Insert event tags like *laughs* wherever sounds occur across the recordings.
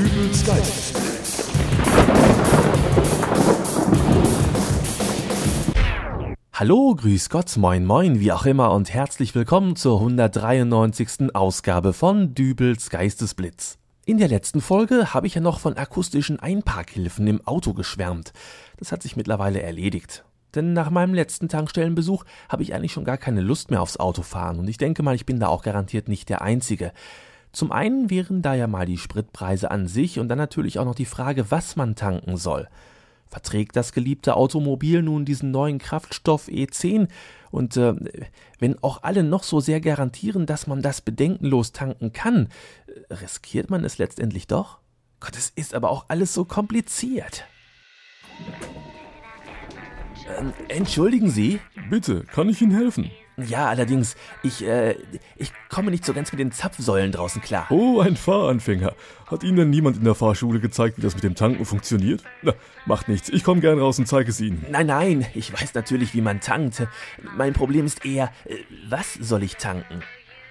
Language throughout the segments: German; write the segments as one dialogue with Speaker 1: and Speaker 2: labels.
Speaker 1: Dübels Geistesblitz.
Speaker 2: Hallo, grüß Gott, moin moin, wie auch immer und herzlich willkommen zur 193. Ausgabe von Dübels Geistesblitz. In der letzten Folge habe ich ja noch von akustischen Einparkhilfen im Auto geschwärmt. Das hat sich mittlerweile erledigt. Denn nach meinem letzten Tankstellenbesuch habe ich eigentlich schon gar keine Lust mehr aufs Autofahren und ich denke mal, ich bin da auch garantiert nicht der Einzige. Zum einen wären da ja mal die Spritpreise an sich und dann natürlich auch noch die Frage, was man tanken soll. Verträgt das geliebte Automobil nun diesen neuen Kraftstoff E10? Und äh, wenn auch alle noch so sehr garantieren, dass man das bedenkenlos tanken kann, riskiert man es letztendlich doch? Gott, es ist aber auch alles so kompliziert. Ähm, entschuldigen Sie?
Speaker 1: Bitte, kann ich Ihnen helfen?
Speaker 2: Ja, allerdings, ich, äh, ich komme nicht so ganz mit den Zapfsäulen draußen klar.
Speaker 1: Oh, ein Fahranfänger. Hat Ihnen denn niemand in der Fahrschule gezeigt, wie das mit dem Tanken funktioniert? Na, macht nichts. Ich komme gern raus und zeige es Ihnen.
Speaker 2: Nein, nein, ich weiß natürlich, wie man tankt. Mein Problem ist eher, äh, was soll ich tanken?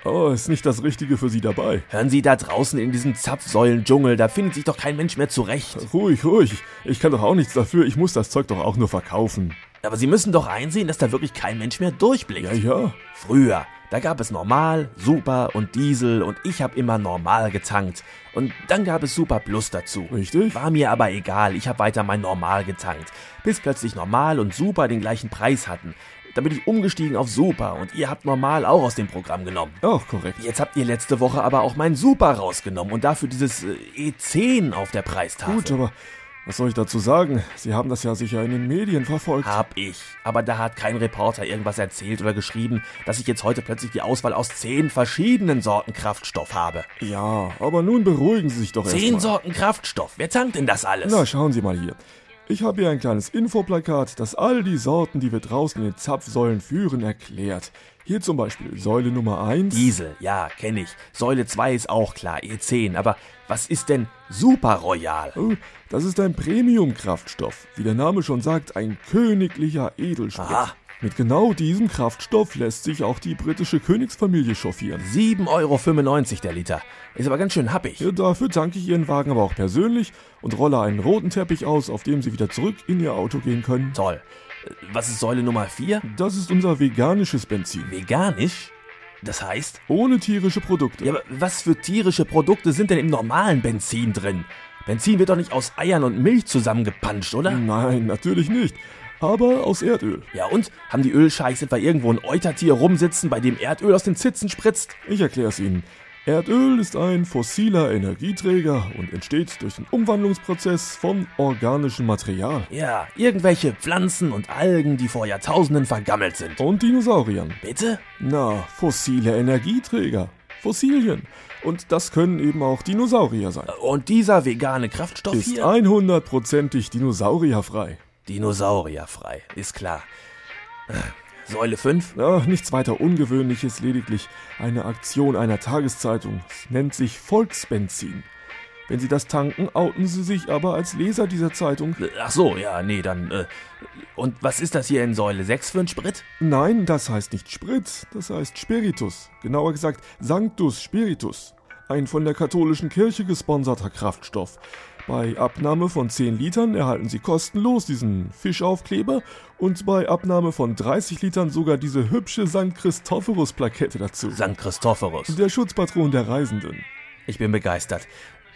Speaker 1: Oh, ist nicht das Richtige für Sie dabei.
Speaker 2: Hören Sie da draußen in diesem Zapfsäulendschungel, da findet sich doch kein Mensch mehr zurecht.
Speaker 1: Ruhig, ruhig. Ich kann doch auch nichts dafür. Ich muss das Zeug doch auch nur verkaufen.
Speaker 2: Aber Sie müssen doch einsehen, dass da wirklich kein Mensch mehr durchblickt.
Speaker 1: Ja, ja.
Speaker 2: Früher, da gab es Normal, Super und Diesel und ich habe immer Normal getankt. Und dann gab es Super Plus dazu.
Speaker 1: Richtig?
Speaker 2: War mir aber egal, ich habe weiter mein Normal getankt. Bis plötzlich Normal und Super den gleichen Preis hatten. Da bin ich umgestiegen auf Super und ihr habt Normal auch aus dem Programm genommen.
Speaker 1: Auch korrekt.
Speaker 2: Jetzt habt ihr letzte Woche aber auch mein Super rausgenommen und dafür dieses äh, E10 auf der Preistafel.
Speaker 1: Gut, aber was soll ich dazu sagen? Sie haben das ja sicher in den Medien verfolgt.
Speaker 2: Hab ich. Aber da hat kein Reporter irgendwas erzählt oder geschrieben, dass ich jetzt heute plötzlich die Auswahl aus zehn verschiedenen Sorten Kraftstoff habe.
Speaker 1: Ja, aber nun beruhigen Sie sich doch
Speaker 2: Zehn
Speaker 1: erstmal.
Speaker 2: Sorten Kraftstoff. Wer tankt denn das alles?
Speaker 1: Na, schauen Sie mal hier. Ich habe hier ein kleines Infoplakat, das all die Sorten, die wir draußen in den Zapfsäulen führen, erklärt. Hier zum Beispiel Säule Nummer 1.
Speaker 2: Diesel, ja, kenne ich. Säule 2 ist auch klar, E10. Aber was ist denn Super Royal?
Speaker 1: Oh, das ist ein Premium-Kraftstoff. Wie der Name schon sagt, ein königlicher Edelsprit.
Speaker 2: Aha.
Speaker 1: Mit genau diesem Kraftstoff lässt sich auch die britische Königsfamilie chauffieren.
Speaker 2: 7,95 Euro der Liter. Ist aber ganz schön happig.
Speaker 1: Ja, dafür tanke ich Ihren Wagen aber auch persönlich und rolle einen roten Teppich aus, auf dem Sie wieder zurück in Ihr Auto gehen können.
Speaker 2: Toll. Was ist Säule Nummer 4?
Speaker 1: Das ist unser veganisches Benzin.
Speaker 2: Veganisch? Das heißt?
Speaker 1: Ohne tierische Produkte.
Speaker 2: Ja, aber was für tierische Produkte sind denn im normalen Benzin drin? Benzin wird doch nicht aus Eiern und Milch zusammengepanscht, oder?
Speaker 1: Nein, natürlich nicht. Aber aus Erdöl.
Speaker 2: Ja und? Haben die Ölscheichs etwa irgendwo ein Eutertier rumsitzen, bei dem Erdöl aus den Zitzen spritzt?
Speaker 1: Ich erkläre es Ihnen. Erdöl ist ein fossiler Energieträger und entsteht durch den Umwandlungsprozess von organischem Material.
Speaker 2: Ja, irgendwelche Pflanzen und Algen, die vor Jahrtausenden vergammelt sind.
Speaker 1: Und Dinosauriern.
Speaker 2: Bitte?
Speaker 1: Na, fossile Energieträger. Fossilien. Und das können eben auch Dinosaurier sein.
Speaker 2: Und dieser vegane Kraftstoff
Speaker 1: Ist
Speaker 2: hier?
Speaker 1: 100%ig dinosaurierfrei.
Speaker 2: Dinosaurierfrei, ist klar. Säule 5?
Speaker 1: Ja, nichts weiter Ungewöhnliches, lediglich eine Aktion einer Tageszeitung. Es nennt sich Volksbenzin. Wenn Sie das tanken, outen Sie sich aber als Leser dieser Zeitung.
Speaker 2: Ach so, ja, nee, dann. Äh, und was ist das hier in Säule 6 für ein Sprit?
Speaker 1: Nein, das heißt nicht Sprit, das heißt Spiritus. Genauer gesagt Sanctus Spiritus. Ein von der katholischen Kirche gesponserter Kraftstoff. Bei Abnahme von 10 Litern erhalten Sie kostenlos diesen Fischaufkleber und bei Abnahme von 30 Litern sogar diese hübsche St. Christophorus-Plakette dazu.
Speaker 2: St. Christophorus.
Speaker 1: Der Schutzpatron der Reisenden.
Speaker 2: Ich bin begeistert.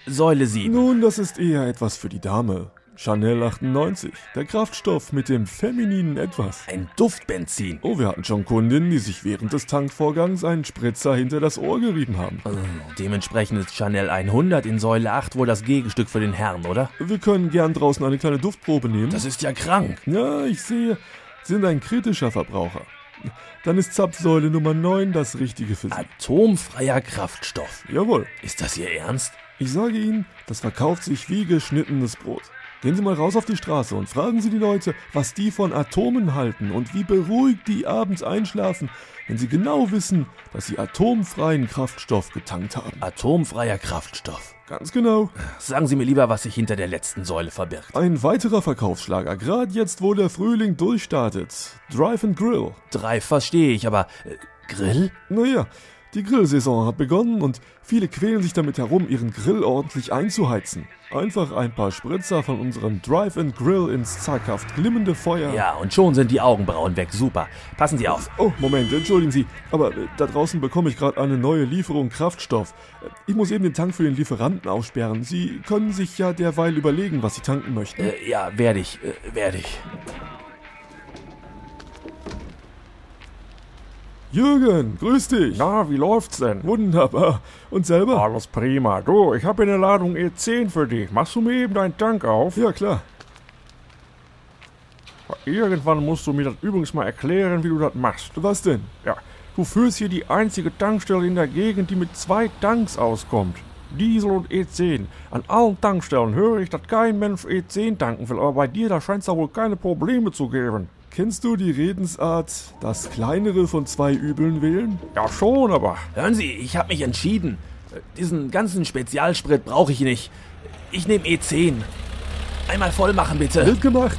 Speaker 2: Säule 7.
Speaker 1: Nun, das ist eher etwas für die Dame. Chanel 98, der Kraftstoff mit dem femininen Etwas.
Speaker 2: Ein Duftbenzin.
Speaker 1: Oh, wir hatten schon Kundinnen, die sich während des Tankvorgangs einen Spritzer hinter das Ohr gerieben haben.
Speaker 2: Äh, Dementsprechend ist Chanel 100 in Säule 8 wohl das Gegenstück für den Herrn, oder?
Speaker 1: Wir können gern draußen eine kleine Duftprobe nehmen.
Speaker 2: Das ist ja krank.
Speaker 1: ja, ich sehe, Sie sind ein kritischer Verbraucher. Dann ist Zapfsäule Nummer 9 das Richtige für Sie.
Speaker 2: Atomfreier Kraftstoff.
Speaker 1: Jawohl.
Speaker 2: Ist das Ihr Ernst?
Speaker 1: Ich sage Ihnen, das verkauft sich wie geschnittenes Brot. Gehen Sie mal raus auf die Straße und fragen Sie die Leute, was die von Atomen halten und wie beruhigt die abends einschlafen, wenn sie genau wissen, dass sie atomfreien Kraftstoff getankt haben.
Speaker 2: Atomfreier Kraftstoff.
Speaker 1: Ganz genau.
Speaker 2: Sagen Sie mir lieber, was sich hinter der letzten Säule verbirgt.
Speaker 1: Ein weiterer Verkaufsschlager, gerade jetzt, wo der Frühling durchstartet. Drive and Grill.
Speaker 2: Drei verstehe ich, aber äh, Grill?
Speaker 1: Naja, Die Grillsaison hat begonnen und viele quälen sich damit herum, ihren Grill ordentlich einzuheizen. Einfach ein paar Spritzer von unserem Drive-and-Grill ins zaghaft glimmende Feuer.
Speaker 2: Ja, und schon sind die Augenbrauen weg. Super. Passen Sie auf.
Speaker 1: Oh, Moment, entschuldigen Sie, aber äh, da draußen bekomme ich gerade eine neue Lieferung Kraftstoff. Äh, Ich muss eben den Tank für den Lieferanten aussperren. Sie können sich ja derweil überlegen, was Sie tanken möchten.
Speaker 2: Äh, ja, werde ich, äh, werde ich.
Speaker 1: Jürgen, grüß dich.
Speaker 3: Na, wie läuft's denn?
Speaker 1: Wunderbar. Und selber?
Speaker 3: Alles prima. Du, ich habe eine Ladung E10 für dich. Machst du mir eben deinen Tank auf?
Speaker 1: Ja, klar.
Speaker 3: Irgendwann musst du mir das übrigens mal erklären, wie du das machst.
Speaker 1: Was denn?
Speaker 3: Ja, du führst hier die einzige Tankstelle in der Gegend, die mit zwei Tanks auskommt. Diesel und E10. An allen Tankstellen höre ich, dass kein Mensch E10 tanken will, aber bei dir, da scheint es da wohl keine Probleme zu geben.
Speaker 1: Kennst du die Redensart, das kleinere von zwei Übeln wählen?
Speaker 3: Ja, schon, aber.
Speaker 2: Hören Sie, ich habe mich entschieden. Diesen ganzen Spezialsprit brauche ich nicht. Ich nehme E10. Einmal voll machen, bitte.
Speaker 1: Wird gemacht.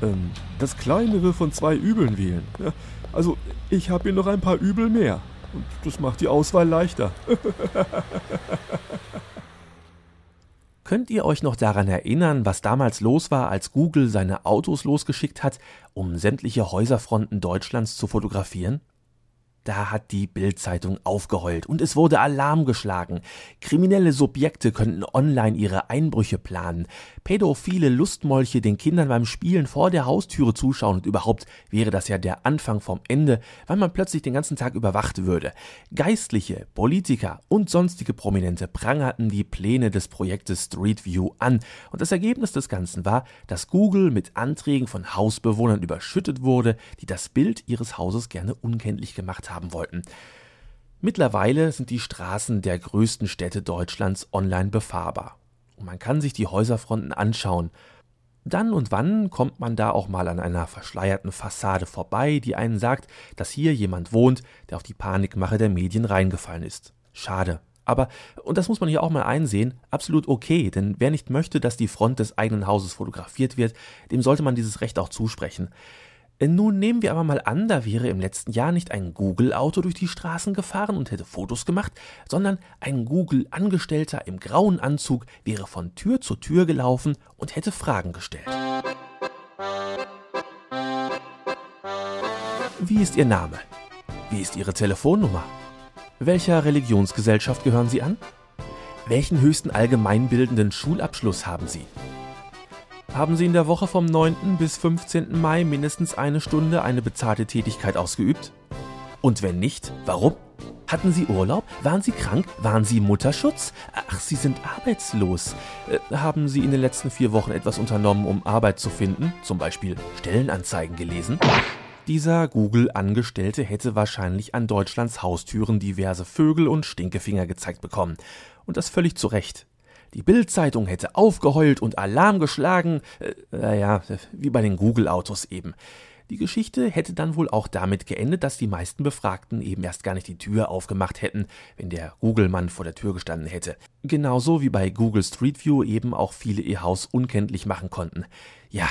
Speaker 1: Ähm, das kleinere von zwei Übeln wählen. Ja, also, ich habe hier noch ein paar Übel mehr. Und das macht die Auswahl leichter. *laughs*
Speaker 2: Könnt ihr euch noch daran erinnern, was damals los war, als Google seine Autos losgeschickt hat, um sämtliche Häuserfronten Deutschlands zu fotografieren? Da hat die Bild-Zeitung aufgeheult und es wurde Alarm geschlagen. Kriminelle Subjekte könnten online ihre Einbrüche planen. Pädophile Lustmolche den Kindern beim Spielen vor der Haustüre zuschauen und überhaupt wäre das ja der Anfang vom Ende, weil man plötzlich den ganzen Tag überwacht würde. Geistliche, Politiker und sonstige Prominente prangerten die Pläne des Projektes Street View an und das Ergebnis des Ganzen war, dass Google mit Anträgen von Hausbewohnern überschüttet wurde, die das Bild ihres Hauses gerne unkenntlich gemacht haben wollten. Mittlerweile sind die Straßen der größten Städte Deutschlands online befahrbar. Und man kann sich die Häuserfronten anschauen. Dann und wann kommt man da auch mal an einer verschleierten Fassade vorbei, die einen sagt, dass hier jemand wohnt, der auf die Panikmache der Medien reingefallen ist. Schade. Aber, und das muss man hier auch mal einsehen, absolut okay, denn wer nicht möchte, dass die Front des eigenen Hauses fotografiert wird, dem sollte man dieses Recht auch zusprechen. Nun nehmen wir aber mal an, da wäre im letzten Jahr nicht ein Google-Auto durch die Straßen gefahren und hätte Fotos gemacht, sondern ein Google-Angestellter im grauen Anzug wäre von Tür zu Tür gelaufen und hätte Fragen gestellt. Wie ist Ihr Name? Wie ist Ihre Telefonnummer? Welcher Religionsgesellschaft gehören Sie an? Welchen höchsten allgemeinbildenden Schulabschluss haben Sie? Haben Sie in der Woche vom 9. bis 15. Mai mindestens eine Stunde eine bezahlte Tätigkeit ausgeübt? Und wenn nicht, warum? Hatten Sie Urlaub? Waren Sie krank? Waren Sie Mutterschutz? Ach, Sie sind arbeitslos. Äh, haben Sie in den letzten vier Wochen etwas unternommen, um Arbeit zu finden? Zum Beispiel Stellenanzeigen gelesen? Dieser Google-Angestellte hätte wahrscheinlich an Deutschlands Haustüren diverse Vögel und Stinkefinger gezeigt bekommen. Und das völlig zu Recht. Die Bild-Zeitung hätte aufgeheult und Alarm geschlagen, äh, naja, wie bei den Google-Autos eben. Die Geschichte hätte dann wohl auch damit geendet, dass die meisten Befragten eben erst gar nicht die Tür aufgemacht hätten, wenn der Google-Mann vor der Tür gestanden hätte. Genauso wie bei Google Street View eben auch viele ihr Haus unkenntlich machen konnten. Ja,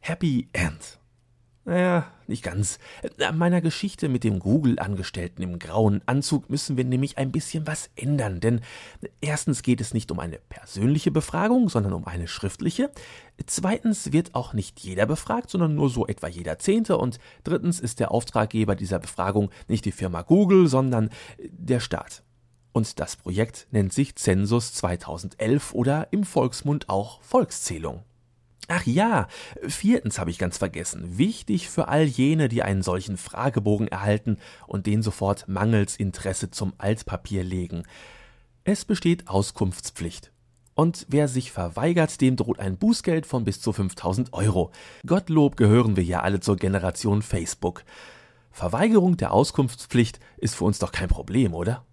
Speaker 2: Happy End. Naja, nicht ganz. An meiner Geschichte mit dem Google-Angestellten im grauen Anzug müssen wir nämlich ein bisschen was ändern, denn erstens geht es nicht um eine persönliche Befragung, sondern um eine schriftliche. Zweitens wird auch nicht jeder befragt, sondern nur so etwa jeder Zehnte. Und drittens ist der Auftraggeber dieser Befragung nicht die Firma Google, sondern der Staat. Und das Projekt nennt sich Zensus 2011 oder im Volksmund auch Volkszählung. Ach ja, viertens habe ich ganz vergessen. Wichtig für all jene, die einen solchen Fragebogen erhalten und den sofort mangels Interesse zum Altpapier legen. Es besteht Auskunftspflicht. Und wer sich verweigert, dem droht ein Bußgeld von bis zu 5000 Euro. Gottlob gehören wir ja alle zur Generation Facebook. Verweigerung der Auskunftspflicht ist für uns doch kein Problem, oder?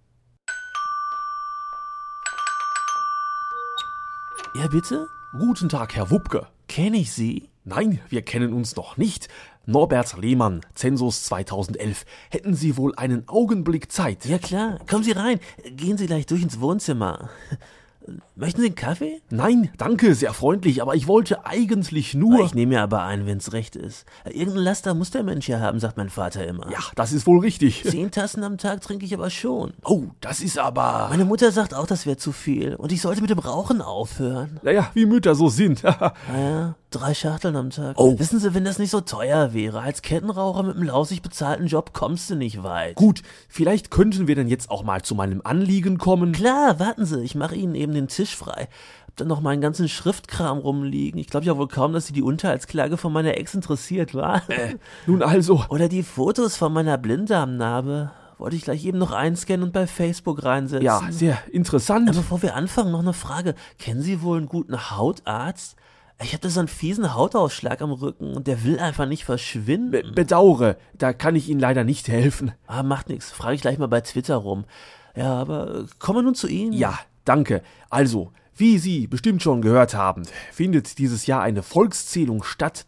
Speaker 2: Ja, bitte? Guten Tag, Herr Wupke. Kenne ich Sie? Nein, wir kennen uns noch nicht. Norbert Lehmann, Zensus 2011. Hätten Sie wohl einen Augenblick Zeit?
Speaker 4: Ja klar, kommen Sie rein. Gehen Sie gleich durch ins Wohnzimmer. Möchten Sie einen Kaffee?
Speaker 2: Nein, danke, sehr freundlich, aber ich wollte eigentlich nur.
Speaker 4: Ich nehme mir aber ein, wenn's recht ist. Irgendein Laster muss der Mensch ja haben, sagt mein Vater immer.
Speaker 2: Ja, das ist wohl richtig. *laughs*
Speaker 4: Zehn Tassen am Tag trinke ich aber schon.
Speaker 2: Oh, das ist aber.
Speaker 4: Meine Mutter sagt auch, das wäre zu viel. Und ich sollte mit dem Rauchen aufhören.
Speaker 2: Naja, wie Mütter so sind. *laughs*
Speaker 4: Naja, drei Schachteln am Tag.
Speaker 2: Oh.
Speaker 4: Wissen Sie, wenn das nicht so teuer wäre, als Kettenraucher mit einem lausig bezahlten Job kommst du nicht weit.
Speaker 2: Gut, vielleicht könnten wir dann jetzt auch mal zu meinem Anliegen kommen.
Speaker 4: Klar, warten Sie, ich mache Ihnen eben den Tisch frei. Hab dann noch meinen ganzen Schriftkram rumliegen. Ich glaube ja wohl kaum, dass Sie die Unterhaltsklage von meiner Ex interessiert war.
Speaker 2: Äh, nun also.
Speaker 4: Oder die Fotos von meiner Blinddarmnarbe. Wollte ich gleich eben noch einscannen und bei Facebook reinsetzen.
Speaker 2: Ja, sehr interessant.
Speaker 4: Aber bevor wir anfangen, noch eine Frage. Kennen Sie wohl einen guten Hautarzt? Ich hatte so einen fiesen Hautausschlag am Rücken und der will einfach nicht verschwinden.
Speaker 2: Be bedauere, da kann ich Ihnen leider nicht helfen.
Speaker 4: ah, macht nichts. Frage ich gleich mal bei Twitter rum. Ja, aber kommen wir nun zu Ihnen?
Speaker 2: Ja, danke. Also, wie Sie bestimmt schon gehört haben, findet dieses Jahr eine Volkszählung statt.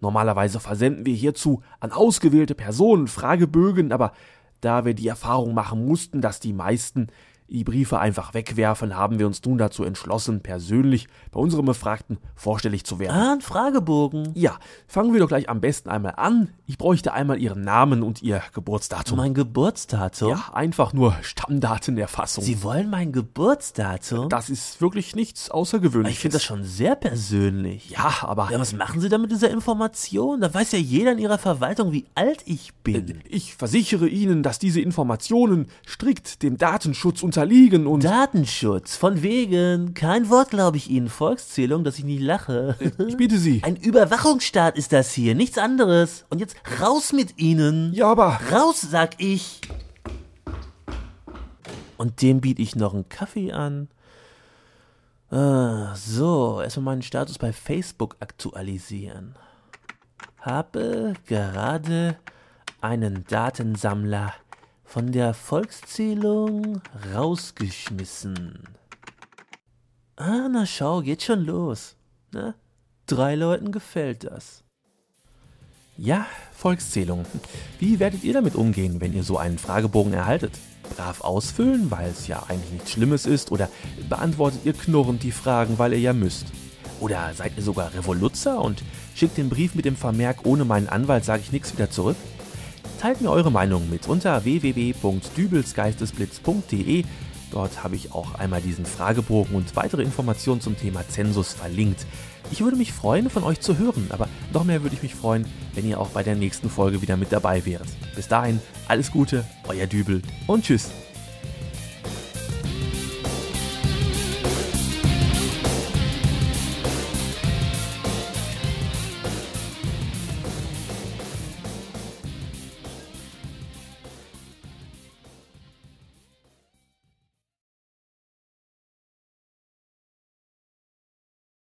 Speaker 2: Normalerweise versenden wir hierzu an ausgewählte Personen Fragebögen, aber da wir die Erfahrung machen mussten, dass die meisten die Briefe einfach wegwerfen, haben wir uns nun dazu entschlossen, persönlich bei unserem Befragten vorstellig zu werden.
Speaker 4: Ah, ein Fragebogen.
Speaker 2: Ja, fangen wir doch gleich am besten einmal an. Ich bräuchte einmal Ihren Namen und Ihr Geburtsdatum.
Speaker 4: Mein Geburtsdatum?
Speaker 2: ja, einfach nur Stammdatenerfassung.
Speaker 4: Sie wollen mein Geburtsdatum?
Speaker 2: das ist wirklich nichts Außergewöhnliches.
Speaker 4: ich finde das schon sehr persönlich.
Speaker 2: Ja, aber
Speaker 4: Ja, was machen Sie da mit dieser Information? Da weiß ja jeder in Ihrer Verwaltung, wie alt ich bin.
Speaker 2: ich versichere Ihnen, dass diese Informationen strikt dem Datenschutz unterliegen und
Speaker 4: Datenschutz, von wegen. Kein Wort glaube ich Ihnen. Volkszählung, dass ich nicht lache.
Speaker 2: ich bitte Sie.
Speaker 4: Ein Überwachungsstaat ist das hier, nichts anderes. Und jetzt raus mit Ihnen.
Speaker 2: Ja, aber
Speaker 4: Raus, sag ich. Und dem biete ich noch einen Kaffee an. Ah, so, erstmal meinen Status bei Facebook aktualisieren. Habe gerade einen Datensammler von der Volkszählung rausgeschmissen. Ah, na schau, geht schon los. Na, drei Leuten gefällt das.
Speaker 2: ja, Volkszählung. Wie werdet ihr damit umgehen, wenn ihr so einen Fragebogen erhaltet? Brav ausfüllen, weil es ja eigentlich nichts Schlimmes ist, oder beantwortet ihr knurrend die Fragen, weil ihr ja müsst? Oder seid ihr sogar Revoluzzer und schickt den Brief mit dem Vermerk, ohne meinen Anwalt sage ich nichts wieder zurück? Teilt mir eure Meinung mit unter www.dübelsgeistesblitz.de. Dort habe ich auch einmal diesen Fragebogen und weitere Informationen zum Thema Zensus verlinkt. Ich würde mich freuen, von euch zu hören, aber noch mehr würde ich mich freuen, wenn ihr auch bei der nächsten Folge wieder mit dabei wärt. Bis dahin, alles Gute, euer Dübel und tschüss.